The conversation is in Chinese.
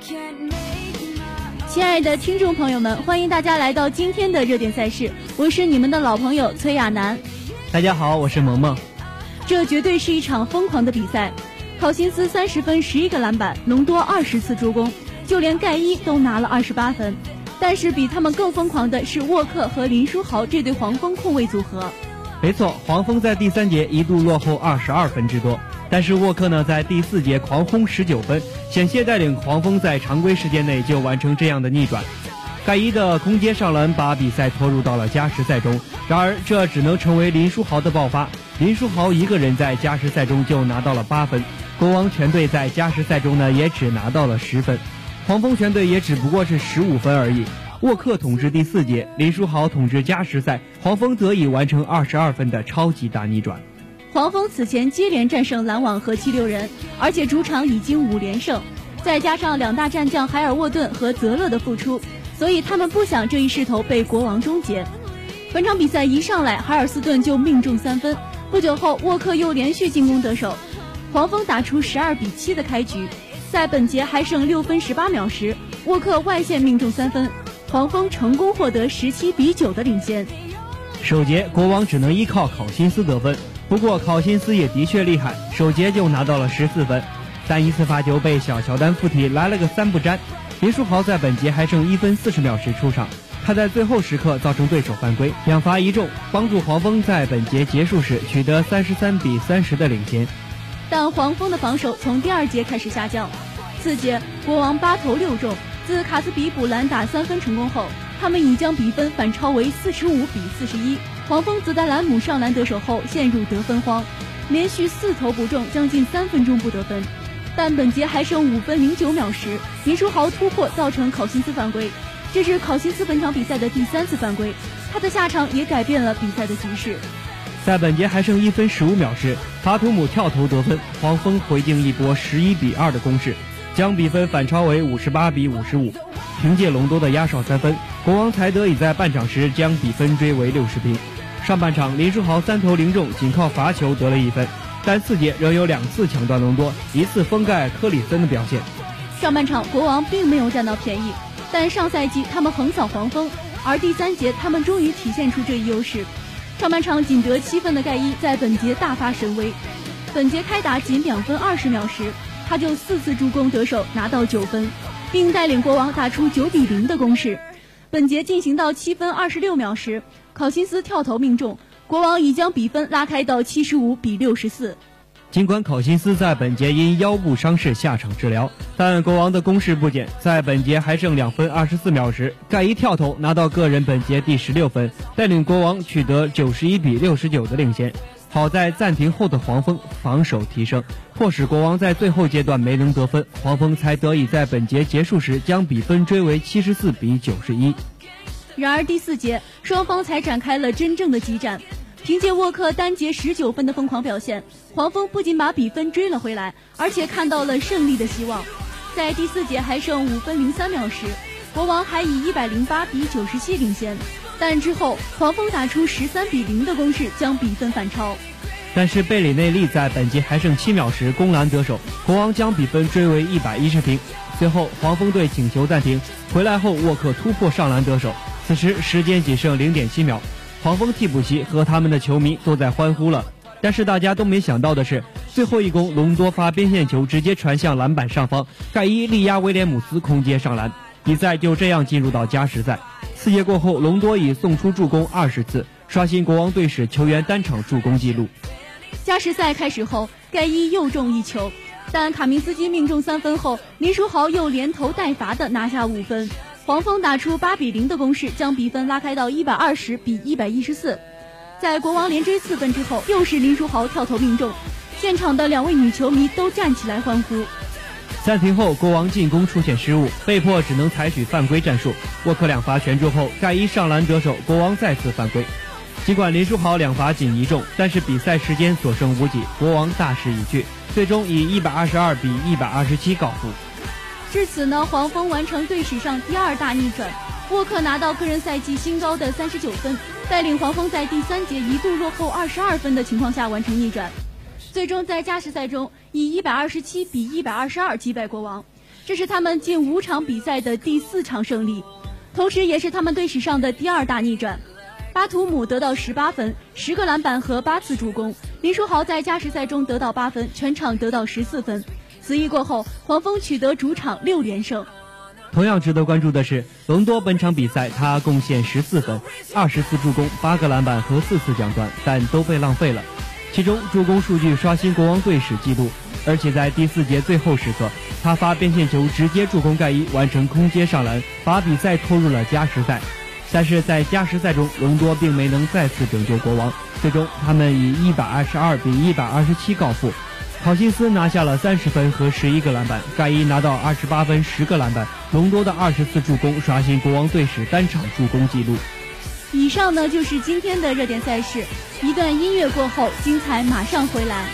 亲爱的听众朋友们，欢迎大家来到今天的热点赛事，我是你们的老朋友崔亚楠。大家好，我是萌萌。这绝对是一场疯狂的比赛，考辛斯三十分十一个篮板，隆多二十次助攻，就连盖伊都拿了二十八分。但是比他们更疯狂的是沃克和林书豪这对黄蜂控卫组合。没错，黄蜂在第三节一度落后二十二分之多，但是沃克呢在第四节狂轰十九分，险些带领黄蜂在常规时间内就完成这样的逆转。盖伊的空接上篮把比赛拖入到了加时赛中，然而这只能成为林书豪的爆发。林书豪一个人在加时赛中就拿到了八分，国王全队在加时赛中呢也只拿到了十分，黄蜂全队也只不过是十五分而已。沃克统治第四节，林书豪统治加时赛，黄蜂得以完成二十二分的超级大逆转。黄蜂此前接连战胜篮网和七六人，而且主场已经五连胜，再加上两大战将海尔沃顿和泽勒的复出，所以他们不想这一势头被国王终结。本场比赛一上来，海尔斯顿就命中三分，不久后沃克又连续进攻得手，黄蜂打出十二比七的开局。在本节还剩六分十八秒时，沃克外线命中三分。黄蜂成功获得十七比九的领先。首节国王只能依靠考辛斯得分，不过考辛斯也的确厉害，首节就拿到了十四分，但一次罚球被小乔丹附体来了个三不沾。林书豪在本节还剩一分四十秒时出场，他在最后时刻造成对手犯规，两罚一中，帮助黄蜂在本节结束时取得三十三比三十的领先。但黄蜂的防守从第二节开始下降，次节国王八投六中。自卡斯比补篮打三分成功后，他们已将比分反超为四十五比四十一。黄蜂则在兰姆上篮得手后陷入得分荒，连续四投不中，将近三分钟不得分。但本节还剩五分零九秒时，林书豪突破造成考辛斯犯规，这是考辛斯本场比赛的第三次犯规，他的下场也改变了比赛的局势。在本节还剩一分十五秒时，塔图姆跳投得分，黄蜂回敬一波十一比二的攻势。将比分反超为五十八比五十五，凭借隆多的压哨三分，国王才得以在半场时将比分追为六十平。上半场林书豪三投零中，仅靠罚球得了一分，但四节仍有两次抢断隆多，一次封盖科里森的表现。上半场国王并没有占到便宜，但上赛季他们横扫黄蜂，而第三节他们终于体现出这一优势。上半场仅得七分的盖伊在本节大发神威，本节开打仅两分二十秒时。他就四次助攻得手，拿到九分，并带领国王打出九比零的攻势。本节进行到七分二十六秒时，考辛斯跳投命中，国王已将比分拉开到七十五比六十四。尽管考辛斯在本节因腰部伤势下场治疗，但国王的攻势不减。在本节还剩两分二十四秒时，盖伊跳投拿到个人本节第十六分，带领国王取得九十一比六十九的领先。好在暂停后的黄蜂防守提升，迫使国王在最后阶段没能得分，黄蜂才得以在本节结束时将比分追为七十四比九十一。然而第四节双方才展开了真正的激战，凭借沃克单节十九分的疯狂表现，黄蜂不仅把比分追了回来，而且看到了胜利的希望。在第四节还剩五分零三秒时，国王还以一百零八比九十七领先。但之后，黄蜂打出十三比零的攻势，将比分反超。但是贝里内利在本节还剩七秒时攻篮得手，国王将比分追为一百一十平。随后，黄蜂队请求暂停，回来后沃克突破上篮得手。此时时间仅剩零点七秒，黄蜂替补席和他们的球迷都在欢呼了。但是大家都没想到的是，最后一攻隆多发边线球直接传向篮板上方，盖伊力压威廉姆斯空接上篮，比赛就这样进入到加时赛。四节过后，隆多已送出助攻二十次，刷新国王队史球员单场助攻纪录。加时赛开始后，盖伊又中一球，但卡明斯基命中三分后，林书豪又连投带罚的拿下五分，黄蜂打出八比零的攻势，将比分拉开到一百二十比一百一十四。在国王连追四分之后，又是林书豪跳投命中，现场的两位女球迷都站起来欢呼。暂停后，国王进攻出现失误，被迫只能采取犯规战术。沃克两罚全中后，盖伊上篮得手，国王再次犯规。尽管林书豪两罚仅一中，但是比赛时间所剩无几，国王大势已去，最终以一百二十二比一百二十七告负。至此呢，黄蜂完成队史上第二大逆转，沃克拿到个人赛季新高的三十九分，带领黄蜂在第三节一度落后二十二分的情况下完成逆转。最终在加时赛中以一百二十七比一百二十二击败国王，这是他们近五场比赛的第四场胜利，同时也是他们队史上的第二大逆转。巴图姆得到十八分、十个篮板和八次助攻，林书豪在加时赛中得到八分，全场得到十四分。此役过后，黄蜂取得主场六连胜。同样值得关注的是，隆多本场比赛他贡献十四分、二十次助攻、八个篮板和四次抢断，但都被浪费了。其中助攻数据刷新国王队史纪录，而且在第四节最后时刻，他发边线球直接助攻盖伊完成空接上篮，把比赛拖入了加时赛。但是在加时赛中，隆多并没能再次拯救国王，最终他们以一百二十二比一百二十七告负。考辛斯拿下了三十分和十一个篮板，盖伊拿到二十八分十个篮板，隆多的二十次助攻刷新国王队史单场助攻纪录。以上呢就是今天的热点赛事，一段音乐过后，精彩马上回来。